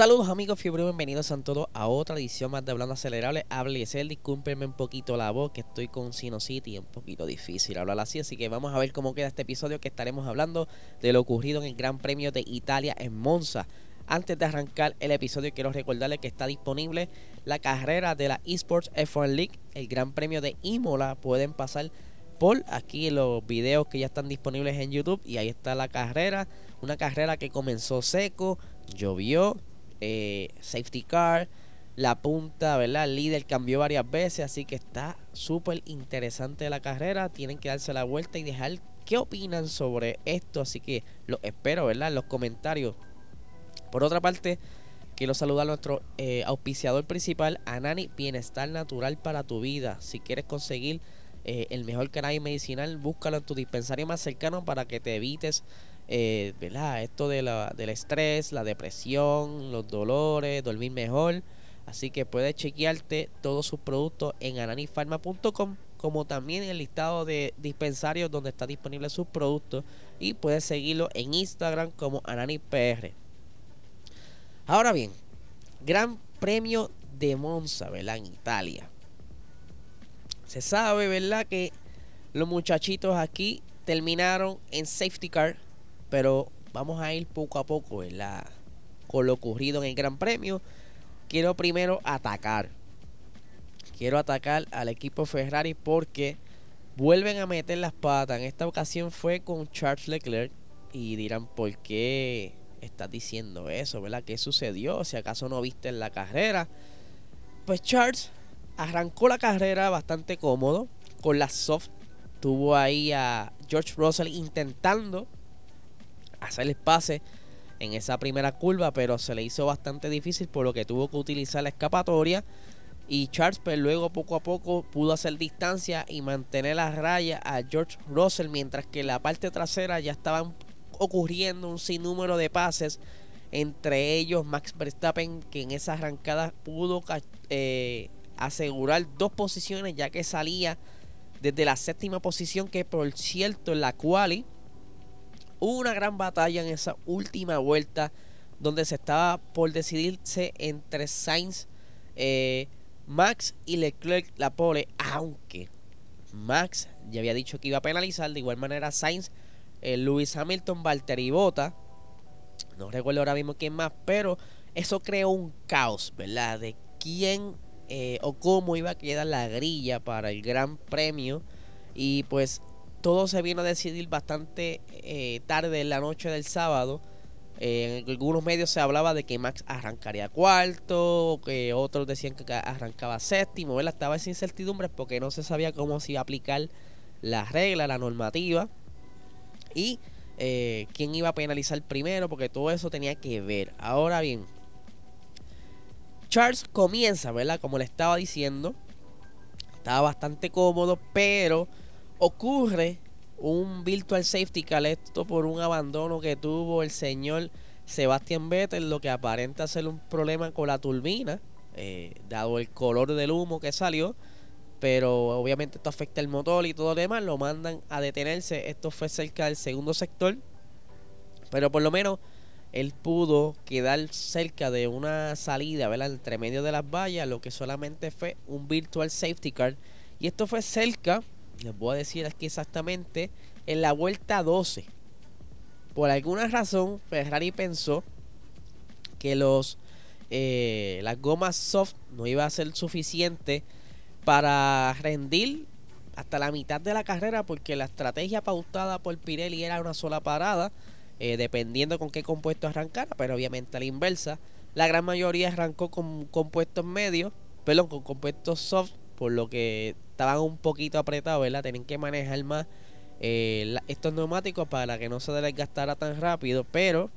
Saludos amigos fiebre, bienvenidos a todos a otra edición más de Hablando Acelerable. Hable el discúlpenme un poquito la voz, que estoy con sinusitis, un poquito difícil hablar así, así que vamos a ver cómo queda este episodio que estaremos hablando de lo ocurrido en el Gran Premio de Italia en Monza. Antes de arrancar el episodio quiero recordarles que está disponible la carrera de la Esports F1 League, el Gran Premio de Imola. Pueden pasar por aquí los videos que ya están disponibles en YouTube y ahí está la carrera, una carrera que comenzó seco, llovió, eh, safety car. La punta, ¿verdad? El líder cambió varias veces, así que está súper interesante la carrera. Tienen que darse la vuelta y dejar qué opinan sobre esto. Así que lo espero, ¿verdad? En los comentarios. Por otra parte, quiero saludar a nuestro eh, auspiciador principal, Anani Bienestar Natural para tu vida. Si quieres conseguir eh, el mejor cannabis medicinal, búscalo en tu dispensario más cercano para que te evites eh, ¿verdad? Esto de la, del estrés, la depresión, los dolores, dormir mejor. Así que puedes chequearte todos sus productos en ananifarma.com, como también el listado de dispensarios donde está disponible sus productos. Y puedes seguirlo en Instagram como AnaniPR. Ahora bien, Gran Premio de Monza, ¿verdad? En Italia. Se sabe, ¿verdad? Que los muchachitos aquí terminaron en safety car pero vamos a ir poco a poco, ¿verdad? Con lo ocurrido en el Gran Premio. Quiero primero atacar. Quiero atacar al equipo Ferrari porque vuelven a meter las patas. En esta ocasión fue con Charles Leclerc. Y dirán, ¿por qué estás diciendo eso? ¿Verdad? ¿Qué sucedió? Si acaso no viste la carrera. Pues Charles arrancó la carrera bastante cómodo. Con la soft. Tuvo ahí a George Russell intentando hacer el pase en esa primera curva, pero se le hizo bastante difícil por lo que tuvo que utilizar la escapatoria. Y Charles pues, luego poco a poco pudo hacer distancia y mantener la raya a George Russell, mientras que en la parte trasera ya estaban ocurriendo un sinnúmero de pases, entre ellos Max Verstappen, que en esa arrancada pudo eh, asegurar dos posiciones, ya que salía desde la séptima posición, que por cierto en la quali Hubo una gran batalla en esa última vuelta donde se estaba por decidirse entre Sainz, eh, Max y Leclerc la pole, aunque Max ya había dicho que iba a penalizar, de igual manera Sainz, eh, Lewis Hamilton, Valtteri Bota, no recuerdo ahora mismo quién más, pero eso creó un caos, ¿verdad? De quién eh, o cómo iba a quedar la grilla para el Gran Premio y pues todo se vino a decidir bastante eh, tarde en la noche del sábado. Eh, en algunos medios se hablaba de que Max arrancaría cuarto, que otros decían que arrancaba séptimo. Él estaba esa incertidumbre porque no se sabía cómo se iba a aplicar la regla, la normativa y eh, quién iba a penalizar primero, porque todo eso tenía que ver. Ahora bien, Charles comienza, ¿verdad? Como le estaba diciendo, estaba bastante cómodo, pero ocurre un virtual safety car, esto por un abandono que tuvo el señor Sebastián Vettel, lo que aparenta ser un problema con la turbina, eh, dado el color del humo que salió. Pero obviamente esto afecta el motor y todo lo demás. Lo mandan a detenerse. Esto fue cerca del segundo sector. Pero por lo menos él pudo quedar cerca de una salida, ¿verdad? Entre medio de las vallas, lo que solamente fue un virtual safety car. Y esto fue cerca les voy a decir aquí exactamente, en la vuelta 12. Por alguna razón, Ferrari pensó que los eh, las gomas soft no iba a ser suficiente para rendir hasta la mitad de la carrera porque la estrategia pautada por Pirelli era una sola parada eh, dependiendo con qué compuesto arrancara pero obviamente a la inversa la gran mayoría arrancó con compuestos medios perdón con compuestos soft por lo que estaban un poquito apretados, ¿verdad? Tienen que manejar más eh, estos neumáticos para que no se desgastara tan rápido, pero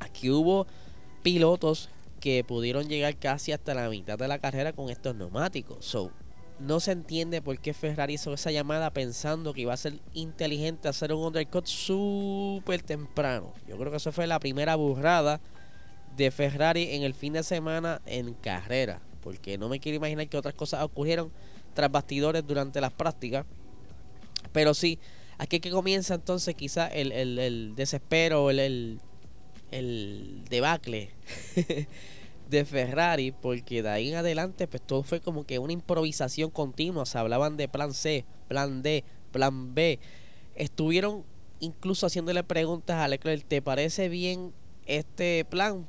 aquí hubo pilotos que pudieron llegar casi hasta la mitad de la carrera con estos neumáticos. So, no se entiende por qué Ferrari hizo esa llamada pensando que iba a ser inteligente hacer un undercut súper temprano. Yo creo que eso fue la primera burrada de Ferrari en el fin de semana en carrera. Porque no me quiero imaginar que otras cosas ocurrieron tras bastidores durante las prácticas. Pero sí, aquí que comienza entonces quizá el, el, el desespero, el, el, el debacle de Ferrari, porque de ahí en adelante, pues todo fue como que una improvisación continua. Se hablaban de plan C, plan D, plan B. Estuvieron incluso haciéndole preguntas a Leclerc: ¿te parece bien este plan?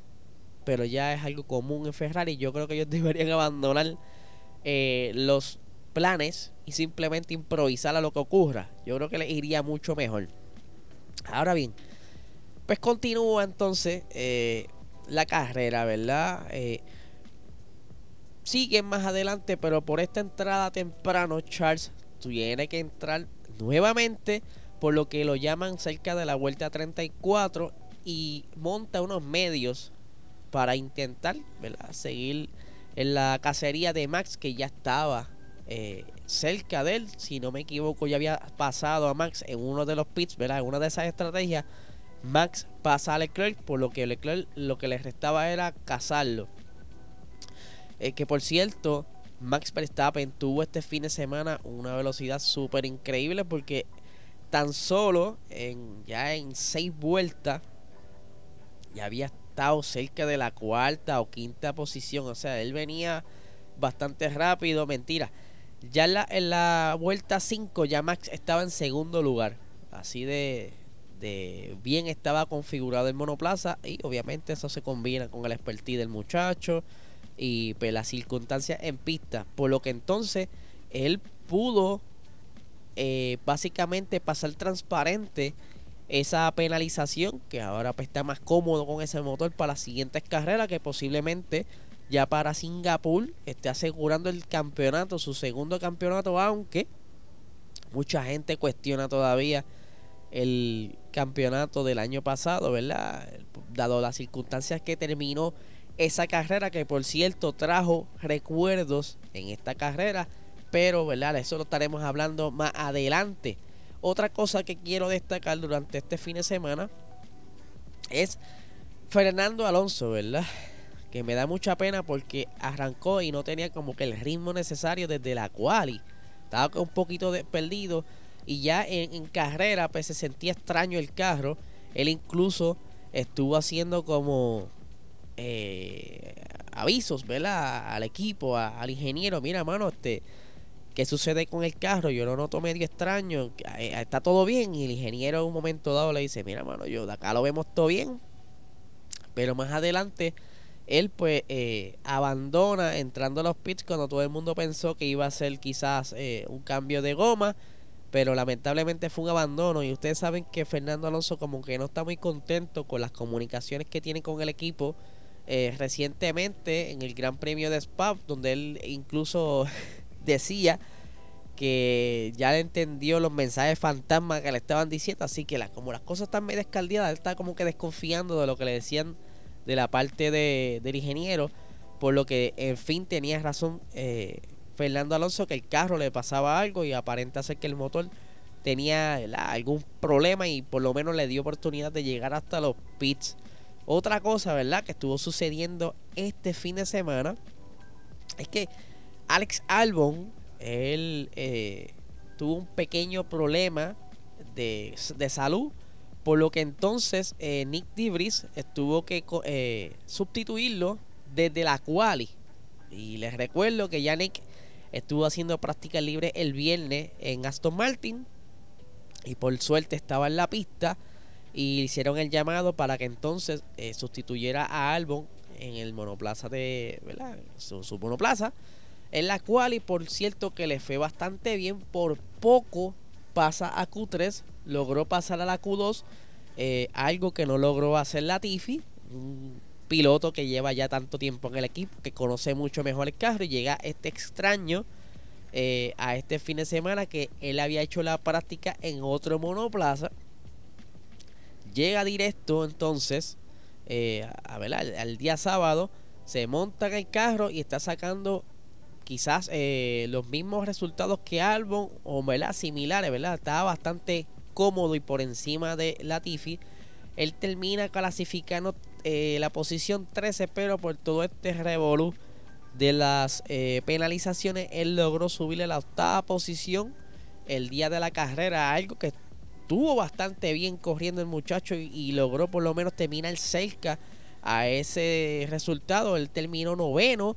Pero ya es algo común en Ferrari. Yo creo que ellos deberían abandonar eh, los planes y simplemente improvisar a lo que ocurra. Yo creo que les iría mucho mejor. Ahora bien, pues continúa entonces. Eh, la carrera, ¿verdad? Eh, siguen más adelante, pero por esta entrada temprano, Charles tiene que entrar nuevamente, por lo que lo llaman cerca de la vuelta 34 y monta unos medios para intentar seguir en la cacería de Max, que ya estaba eh, cerca de él. Si no me equivoco, ya había pasado a Max en uno de los pits, ¿verdad? En una de esas estrategias Max pasa a Leclerc, por lo que Leclerc lo que le restaba era cazarlo. Eh, que por cierto, Max Verstappen tuvo este fin de semana una velocidad súper increíble porque tan solo en, ya en seis vueltas ya había estado cerca de la cuarta o quinta posición. O sea, él venía bastante rápido. Mentira. Ya en la, en la vuelta 5 ya Max estaba en segundo lugar. Así de, de bien estaba configurado el monoplaza y obviamente eso se combina con el expertise del muchacho y pues las circunstancias en pista por lo que entonces él pudo eh, básicamente pasar transparente esa penalización que ahora pues, está más cómodo con ese motor para las siguientes carreras que posiblemente ya para Singapur esté asegurando el campeonato, su segundo campeonato, aunque mucha gente cuestiona todavía el campeonato del año pasado, ¿verdad? Dado las circunstancias que terminó esa carrera, que por cierto trajo recuerdos en esta carrera, pero, ¿verdad? Eso lo estaremos hablando más adelante. Otra cosa que quiero destacar durante este fin de semana es Fernando Alonso, ¿verdad? Que me da mucha pena porque arrancó y no tenía como que el ritmo necesario desde la quali. Estaba un poquito perdido y ya en, carrera pues se sentía extraño el carro. Él incluso estuvo haciendo como eh, avisos, ¿verdad? Al equipo, al ingeniero, mira, mano, este, ¿qué sucede con el carro? Yo lo noto medio extraño, eh, está todo bien. Y el ingeniero en un momento dado le dice, mira, mano, yo de acá lo vemos todo bien. Pero más adelante, él pues eh, abandona entrando a los pits cuando todo el mundo pensó que iba a ser quizás un cambio de goma pero lamentablemente fue un abandono. Y ustedes saben que Fernando Alonso como que no está muy contento con las comunicaciones que tiene con el equipo eh, recientemente en el Gran Premio de Spa donde él incluso decía que ya le entendió los mensajes fantasmas que le estaban diciendo. Así que como las cosas están medio escaldeadas él está como que desconfiando de lo que le decían de la parte de, del ingeniero por lo que en fin tenía razón eh, Fernando Alonso que el carro le pasaba algo y aparenta ser que el motor tenía algún problema y por lo menos le dio oportunidad de llegar hasta los pits. Otra cosa, ¿verdad? Que estuvo sucediendo este fin de semana es que Alex Albon, él eh, tuvo un pequeño problema de, salud, por lo que entonces eh, Nick Dibris tuvo que eh, sustituirlo desde la quali. Y les recuerdo que ya Nick Estuvo haciendo práctica libre el viernes en Aston Martin y por suerte estaba en la pista y hicieron el llamado para que entonces eh, sustituyera a Albon en el monoplaza de, ¿verdad? Su, monoplaza, en la cual y por cierto que le fue bastante bien, por poco pasa a Q3, logró pasar a la Q2, eh, algo que no logró hacer la Tiffy, piloto que lleva ya tanto tiempo en el equipo, que conoce mucho mejor el carro y llega este extraño eh, a este fin de semana que él había hecho la práctica en otro monoplaza. Llega directo entonces eh, a ver, al, día sábado se monta en el carro y está sacando quizás eh, los mismos resultados que Albon o ¿verdad? similares, ¿verdad? Estaba bastante cómodo y por encima de Latifi. Él termina clasificando eh, la posición 13, pero por todo este revolú de las eh, penalizaciones, él logró subirle la octava posición el día de la carrera, algo que estuvo bastante bien corriendo el muchacho y, logró por lo menos terminar cerca a ese resultado. Él terminó noveno,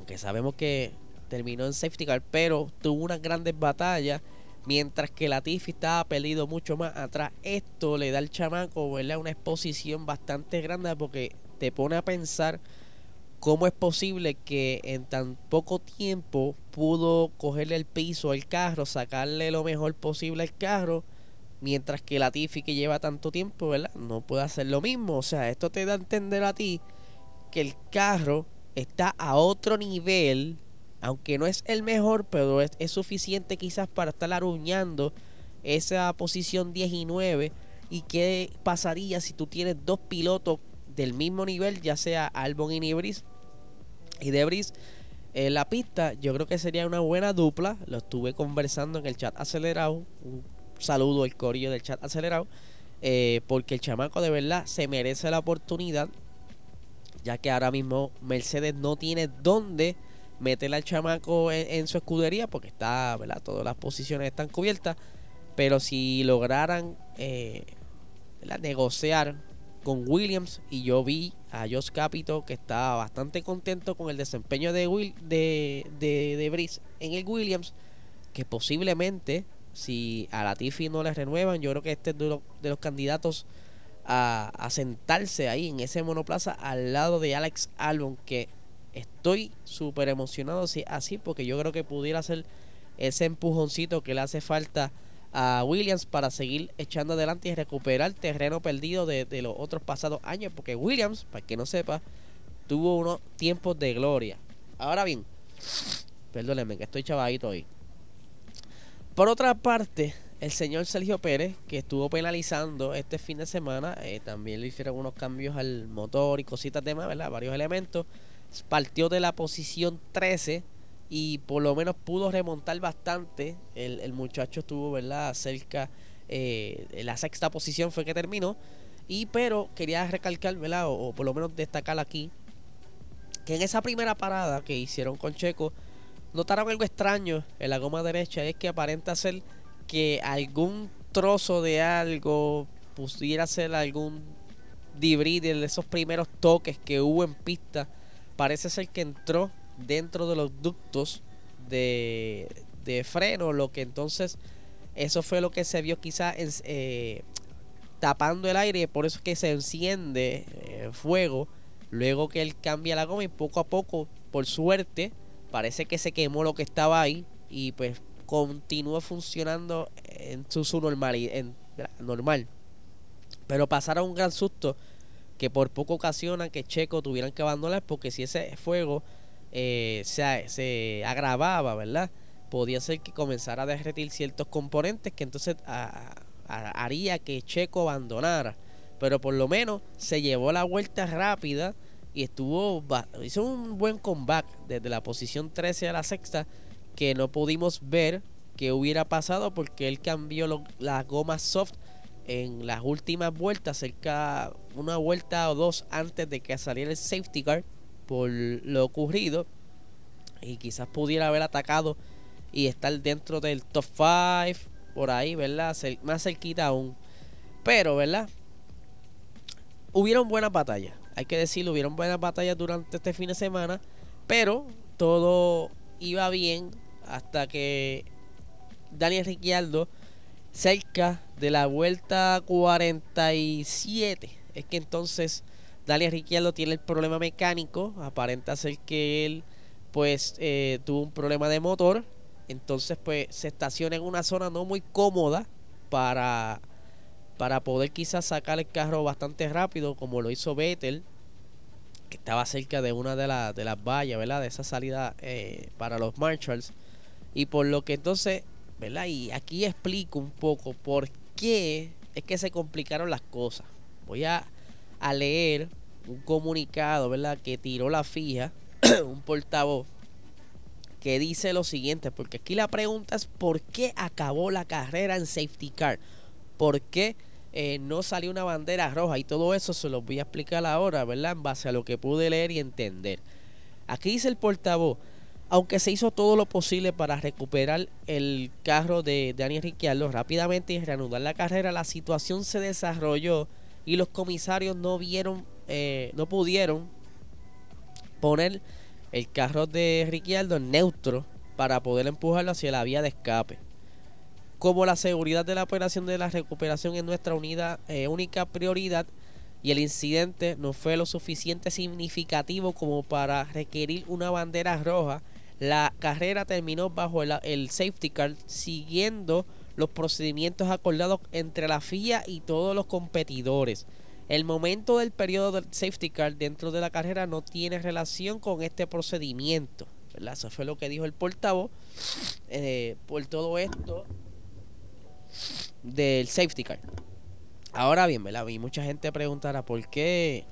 aunque sabemos que terminó en safety car, pero tuvo unas grandes batallas. Mientras que Latifi estaba perdido mucho más atrás. Esto le da al chamaco ¿verdad? una exposición bastante grande porque te pone a pensar ¿Cómo es posible que en tan poco tiempo pudo cogerle el piso al carro, sacarle lo mejor posible al carro, mientras que la Tiffy que lleva tanto tiempo, ¿verdad? No puede hacer lo mismo. O sea, esto te da a entender a ti que el carro está a otro nivel, aunque no es el mejor, pero es, suficiente quizás para estar aruñando esa posición 19. ¿Y qué pasaría si tú tienes dos pilotos del mismo nivel, ya sea Albon y Nibris y Debris en la pista, yo creo que sería una buena dupla. Lo estuve conversando en el chat acelerado. Un saludo al corillo del chat acelerado. Eh, porque el chamaco de verdad se merece la oportunidad. Ya que ahora mismo Mercedes no tiene dónde meter al chamaco en, su escudería. Porque está, ¿verdad? Todas las posiciones están cubiertas. Pero si lograran eh, negociar con Williams y yo vi a Josh Capito que estaba bastante contento con el desempeño de, Will, de, de, de Brice en el Williams que posiblemente si a la Tiffy no le renuevan yo creo que este es de los, de los candidatos a, sentarse ahí en ese monoplaza al lado de Alex Albon que estoy súper emocionado así porque yo creo que pudiera ser ese empujoncito que le hace falta a Williams para seguir echando adelante y recuperar terreno perdido de, los otros pasados años. Porque Williams, para que no sepa, tuvo unos tiempos de gloria. Ahora bien, perdónenme que estoy chavadito hoy. Por otra parte, el señor Sergio Pérez, que estuvo penalizando este fin de semana, eh, también le hicieron unos cambios al motor y cositas demás, ¿verdad? Varios elementos. Partió de la posición 13 y por lo menos pudo remontar bastante. El, muchacho estuvo, ¿verdad? Cerca, eh, la sexta posición fue que terminó. Y pero quería recalcar, ¿verdad? O, por lo menos destacar aquí, que en esa primera parada que hicieron con Checo, notaron algo extraño en la goma derecha, es que aparenta ser que algún trozo de algo pudiera ser algún debris de esos primeros toques que hubo en pista. Parece ser que entró dentro de los ductos de, freno, lo que entonces eso fue lo que se vio quizá eh, tapando el aire, por eso es que se enciende eh, fuego, luego que él cambia la goma y poco a poco, por suerte, parece que se quemó lo que estaba ahí y pues continúa funcionando en su, normalidad, en, normal. Pero pasaron un gran susto que por poco ocasiona que Checo tuvieran que abandonar porque si ese fuego eh, se, se, agravaba, ¿verdad? Podía ser que comenzara a derretir ciertos componentes que entonces haría que Checo abandonara. Pero por lo menos se llevó la vuelta rápida y estuvo hizo un buen comeback desde la posición 13 a la sexta que no pudimos ver que hubiera pasado porque él cambió las gomas soft en las últimas vueltas, cerca una vuelta o dos antes de que saliera el safety car por lo ocurrido y quizás pudiera haber atacado y estar dentro del top 5 por ahí, ¿verdad? Más cerquita aún. Pero, ¿verdad? Hubieron buenas batallas, hay que decirlo, hubieron buenas batallas durante este fin de semana, pero todo iba bien hasta que Daniel Ricciardo cerca de la vuelta 47 es que entonces Daniel Ricciardo tiene el problema mecánico. Aparenta ser que él pues eh, tuvo un problema de motor. Entonces pues se estaciona en una zona no muy cómoda para, para poder quizás sacar el carro bastante rápido como lo hizo Vettel. Que estaba cerca de una de, de las vallas, ¿verdad? De esa salida eh, para los Marshalls. Y por lo que entonces, ¿verdad? Y aquí explico un poco por qué es que se complicaron las cosas. Voy a, a leer un comunicado, ¿verdad? Que tiró la fija, un portavoz, que dice lo siguiente, porque aquí la pregunta es ¿por qué acabó la carrera en safety car? ¿Por qué eh, no salió una bandera roja? Y todo eso se lo voy a explicar ahora, ¿verdad? En base a lo que pude leer y entender. Aquí dice el portavoz, aunque se hizo todo lo posible para recuperar el carro de Daniel Ricciardo rápidamente y reanudar la carrera, la situación se desarrolló y los comisarios no vieron, eh, no pudieron poner el carro de Ricciardo en neutro para poder empujarlo hacia la vía de escape. Como la seguridad de la operación de la recuperación es nuestra unidad, eh, única prioridad y el incidente no fue lo suficiente significativo como para requerir una bandera roja, la carrera terminó bajo el, safety car siguiendo los procedimientos acordados entre la FIA y todos los competidores. El momento del periodo del safety car dentro de la carrera no tiene relación con este procedimiento. Eso fue lo que dijo el portavoz eh, por todo esto del safety car. Ahora bien, ¿verdad? Y mucha gente preguntará por qué,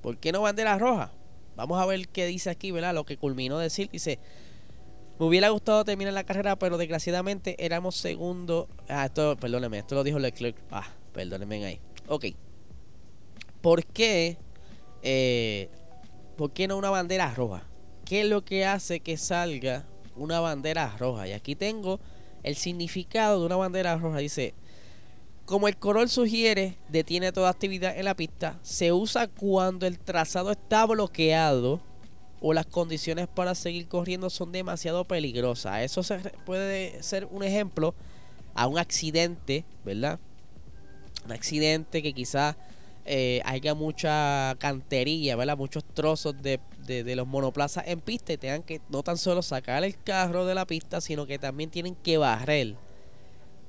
por qué no bandera roja. Vamos a ver qué dice aquí, ¿verdad? Lo que culminó decir. Dice, me hubiera gustado terminar la carrera, pero desgraciadamente éramos segundo. Ah, esto, perdóneme, esto lo dijo Leclerc. Ah, perdónenme ahí. Ok. ¿Por qué? Eh, ¿Por qué no una bandera roja? ¿Qué es lo que hace que salga una bandera roja? Y aquí tengo el significado de una bandera roja. Dice, como el color sugiere, detiene toda actividad en la pista. Se usa cuando el trazado está bloqueado o las condiciones para seguir corriendo son demasiado peligrosas. Eso puede ser un ejemplo a un accidente, ¿verdad? Un accidente que quizás eh, haya mucha cantería, ¿verdad? Muchos trozos de, de, los monoplazas en pista y tengan que no tan solo sacar el carro de la pista, sino que también tienen que barrer.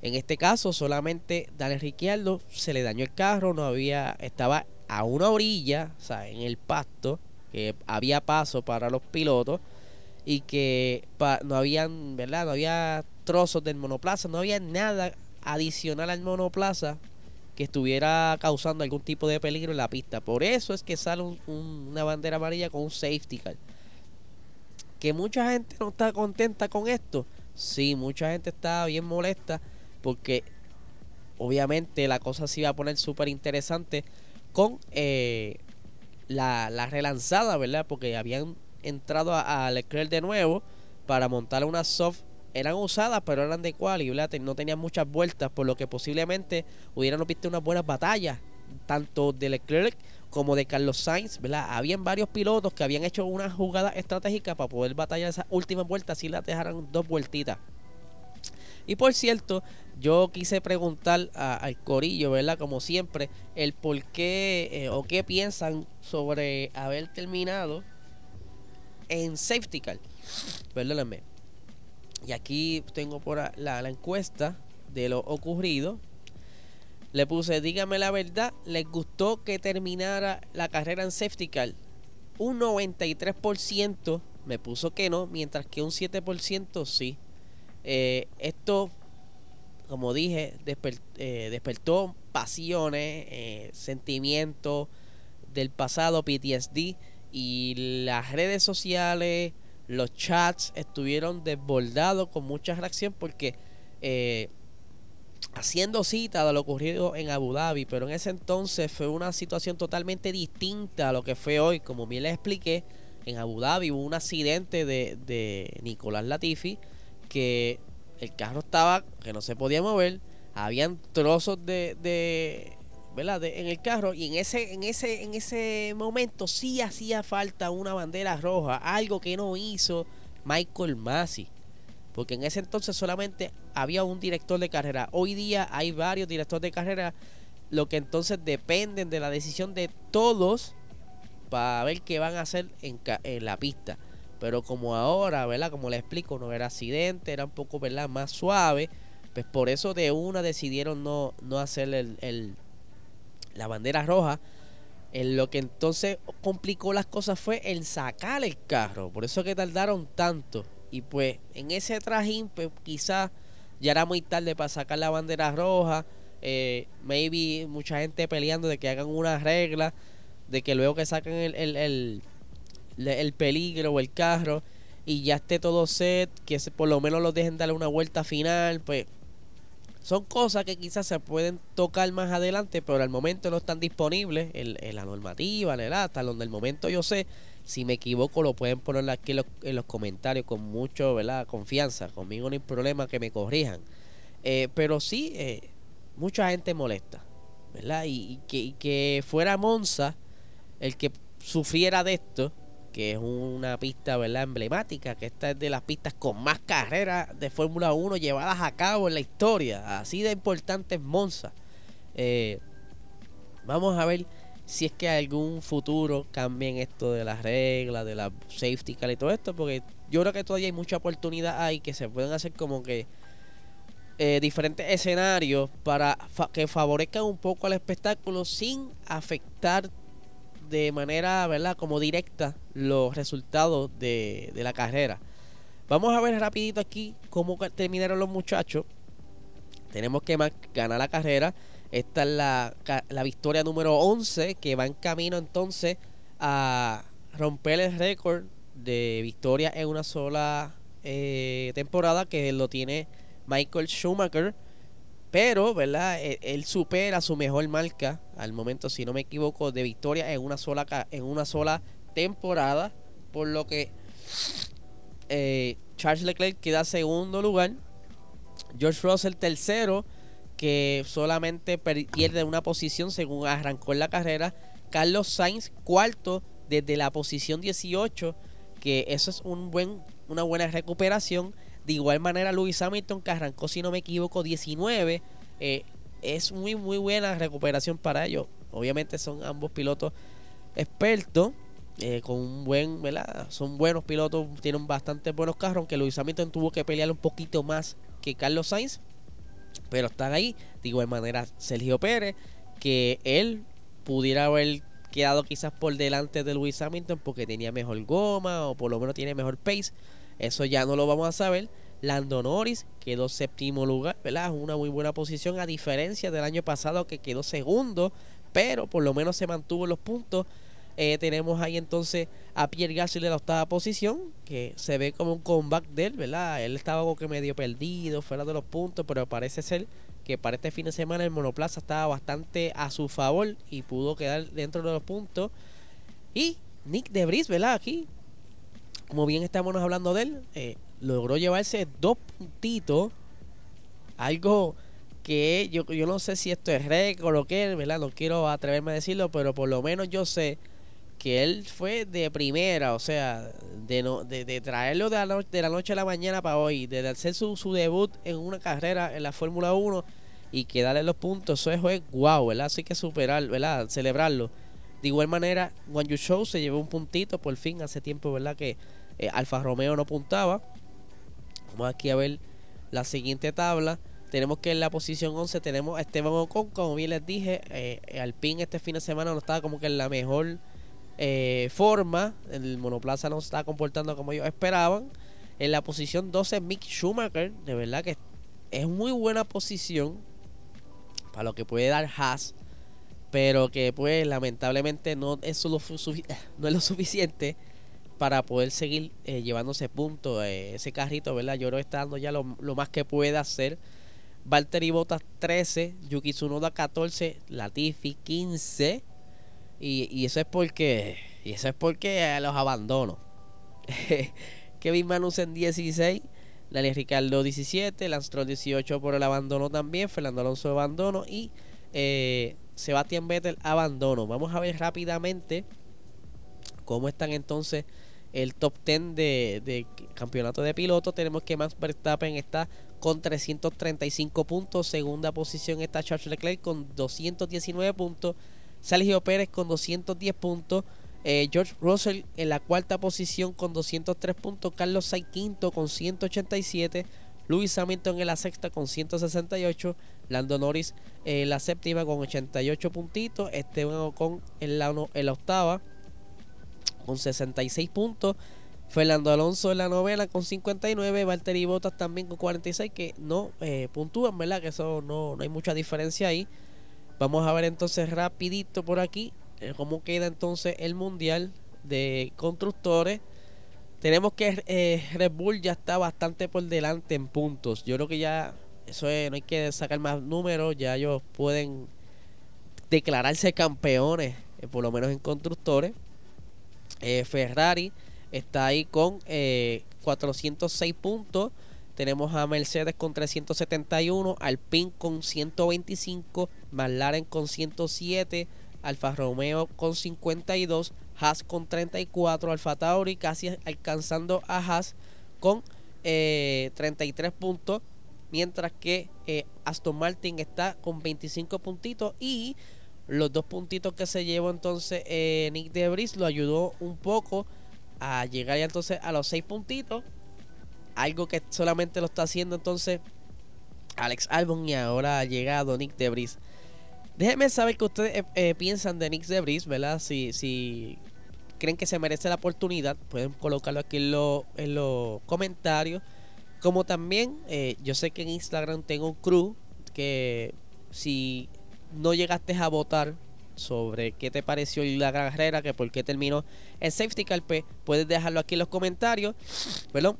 En este caso, solamente Daniel Ricciardo se le dañó el carro, no había, estaba a una orilla, o sea, en el pasto, que había paso para los pilotos y que no habían, ¿verdad? No había trozos del monoplaza, no había nada adicional al monoplaza que estuviera causando algún tipo de peligro en la pista. Por eso es que sale una bandera amarilla con un safety car. Que mucha gente no está contenta con esto. Sí, mucha gente está bien molesta porque obviamente la cosa se iba a poner súper interesante con eh, la, la relanzada, ¿verdad? Porque habían entrado a, Leclerc de nuevo para montar una soft. Eran usadas, pero eran de quali, ¿verdad? No tenían muchas vueltas, por lo que posiblemente hubieran visto unas buenas batallas, tanto de Leclerc como de Carlos Sainz, ¿verdad? Habían varios pilotos que habían hecho una jugada estratégica para poder batallar esas últimas vueltas si las dejaran dos vueltitas. Y por cierto, yo quise preguntar al Corillo, ¿verdad? Como siempre, el por qué eh, o qué piensan sobre haber terminado en safety car. Perdónenme. Y aquí tengo por la, la encuesta de lo ocurrido. Le puse, dígame la verdad, ¿les gustó que terminara la carrera en safety car? Un 93% me puso que no, mientras que un 7% sí. Eh, esto, como dije, eh, despertó pasiones, eh, sentimientos del pasado PTSD y las redes sociales, los chats estuvieron desbordados con mucha reacción porque haciendo cita de lo ocurrido en Abu Dhabi, pero en ese entonces fue una situación totalmente distinta a lo que fue hoy. Como bien les expliqué, en Abu Dhabi hubo un accidente de, de Nicolás Latifi que el carro estaba, que no se podía mover, habían trozos de, de ¿verdad? en el carro y en ese, en ese, en ese momento sí hacía falta una bandera roja, algo que no hizo Michael Massey. Porque en ese entonces solamente había un director de carrera. Hoy día hay varios directores de carrera, lo que entonces dependen de la decisión de todos para ver qué van a hacer en, la pista. Pero como ahora, ¿verdad? Como le explico, no era accidente, era un poco, ¿verdad? Más suave. Pues por eso de una decidieron no, no hacer el, la bandera roja. En lo que entonces complicó las cosas fue el sacar el carro. Por eso que tardaron tanto. Y pues en ese trajín, pues quizás ya era muy tarde para sacar la bandera roja. Eh, maybe mucha gente peleando de que hagan una regla de que luego que saquen el, el, el, el peligro o el carro y ya esté todo set, que por lo menos los dejen darle una vuelta final, pues son cosas que quizás se pueden tocar más adelante, pero al momento no están disponibles en, la normativa, en hasta donde el momento yo sé, si me equivoco lo pueden poner aquí en los, comentarios con mucho, ¿verdad? Confianza, conmigo no hay problema que me corrijan. Eh, pero sí, eh, mucha gente molesta, ¿verdad? Y, que, y que fuera Monza el que sufriera de esto, que es una pista ¿verdad? emblemática, que esta es de las pistas con más carreras de Fórmula 1 llevadas a cabo en la historia, así de importante es Monza. Eh, vamos a ver si es que algún futuro cambien esto de las reglas, de la safety car y todo esto, porque yo creo que todavía hay mucha oportunidad ahí que se pueden hacer como que eh, diferentes escenarios para que favorezcan un poco al espectáculo sin afectar de manera, ¿verdad? Como directa los resultados de, la carrera. Vamos a ver rapidito aquí cómo terminaron los muchachos. Tenemos que ganar la carrera. Esta es la, la, victoria número 11 que va en camino entonces a romper el récord de victoria en una sola eh, temporada que lo tiene Michael Schumacher pero, ¿verdad? E, él, supera su mejor marca al momento, si no me equivoco, de victoria en una sola, en una sola temporada. Por lo que eh, Charles Leclerc queda segundo lugar. George Russell tercero, que solamente pierde una posición según arrancó en la carrera. Carlos Sainz cuarto desde la posición 18, que eso es un buen, una buena recuperación. De igual manera, Lewis Hamilton, que arrancó, si no me equivoco, 19. Eh, es muy, muy buena recuperación para ellos. Obviamente son ambos pilotos expertos. Eh, con un buen. Son buenos pilotos, tienen bastante buenos carros, aunque Lewis Hamilton tuvo que pelear un poquito más que Carlos Sainz, pero están ahí. De igual manera, Sergio Pérez, que él pudiera haber quedado quizás por delante de Lewis Hamilton porque tenía mejor goma o por lo menos tiene mejor pace. Eso ya no lo vamos a saber. Lando Norris quedó séptimo lugar, ¿verdad? Una muy buena posición a diferencia del año pasado que quedó segundo, pero por lo menos se mantuvo los puntos. Eh, tenemos ahí entonces a Pierre Gasly en la octava posición, que se ve como un comeback de él, ¿verdad? Él estaba algo que medio perdido, fuera de los puntos, pero parece ser que para este fin de semana el monoplaza estaba bastante a su favor y pudo quedar dentro de los puntos. Y Nick Debris, ¿verdad? Aquí como bien estamos hablando de él, eh, logró llevarse dos puntitos. Algo que yo, yo no sé si esto es récord o qué, ¿verdad? No quiero atreverme a decirlo, pero por lo menos yo sé que él fue de primera, o sea, de, no, de, traerlo de la, de la, noche a la mañana para hoy, de hacer su, su debut en una carrera en la Fórmula 1 y quedarle los puntos, eso es guau, ¿verdad? Así que superar, ¿verdad? Celebrarlo. De igual manera, Juan Yu Show se llevó un puntito por fin hace tiempo, ¿verdad? Que eh, Alfa Romeo no puntaba. Vamos aquí a ver la siguiente tabla. Tenemos que en la posición 11 tenemos a Esteban Ocon. Como bien les dije, eh, Alpine este fin de semana no estaba como que en la mejor eh, forma. El monoplaza no se estaba comportando como ellos esperaban. En la posición 12, Mick Schumacher. De verdad que es muy buena posición para lo que puede dar Haas pero que pues lamentablemente no es, lo, no es lo suficiente para poder seguir eh, llevándose punto eh, ese carrito, ¿verdad? Yo creo está dando ya lo, más que puede hacer. Valtteri Bottas 13, Yuki Tsunoda 14, Latifi 15 y, y eso es porque y eso es porque los abandono. Kevin Manusen 16, Daniel Ricardo 17, Lance 18 por el abandono también, Fernando Alonso abandono y eh, Sebastián Vettel abandono. Vamos a ver rápidamente cómo están entonces el top 10 de, campeonato de piloto. Tenemos que Max Verstappen está con 335 puntos. Segunda posición está Charles Leclerc con 219 puntos. Sergio Pérez con 210 puntos. Eh, George Russell en la cuarta posición con 203 puntos. Carlos Sainz quinto con 187. Lewis Hamilton en la sexta con 168. Lando Norris en la séptima con 88 puntitos. Esteban Ocon en la, en la octava con 66 puntos. Fernando Alonso en la novena con 59. Valtteri Bottas también con 46 que no eh, puntúan, ¿verdad? Que eso no, no hay mucha diferencia ahí. Vamos a ver entonces rapidito por aquí eh, cómo queda entonces el mundial de constructores. Tenemos que eh, Red Bull ya está bastante por delante en puntos. Yo creo que ya eso es, no hay que sacar más números, ya ellos pueden declararse campeones, eh, por lo menos en constructores. Ferrari está ahí con 406 puntos. Tenemos a Mercedes con 371, Alpine con 125, McLaren con 107, Alfa Romeo con 52, Haas con 34, Alfa Tauri casi alcanzando a Haas con 33 eh, puntos, mientras que eh, Aston Martin está con 25 puntitos y los dos puntitos que se llevó entonces eh, Nick Debris lo ayudó un poco a llegar ya entonces a los 6 puntitos algo que solamente lo está haciendo entonces Alex Albon y ahora ha llegado Nick Debris. Déjenme saber qué ustedes eh, eh, piensan de Nick Debris, ¿verdad? Si, creen que se merece la oportunidad, pueden colocarlo aquí en, los comentarios. Como también, eh, yo sé que en Instagram tengo un crew que si no llegaste a votar sobre qué te pareció la carrera, que por qué terminó el safety car, pues, puedes dejarlo aquí en los comentarios. Perdón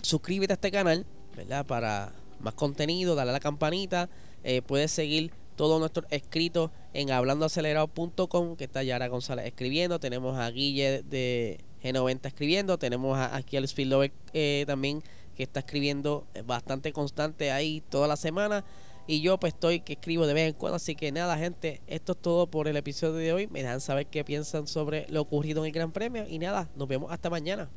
suscríbete a este canal, ¿verdad? Para más contenido, dale a la campanita. Puedes seguir todos nuestros escritos en hablandoacelerado.com, que está Yara González escribiendo. Tenemos a Guille de G90 escribiendo. Tenemos aquí al Speedlover eh, también, que está escribiendo bastante constante ahí toda la semana. Y yo pues estoy que escribo de vez en cuando. Así que nada, gente, esto es todo por el episodio de hoy. Me dejan saber qué piensan sobre lo ocurrido en el Gran Premio. Y nada, nos vemos hasta mañana.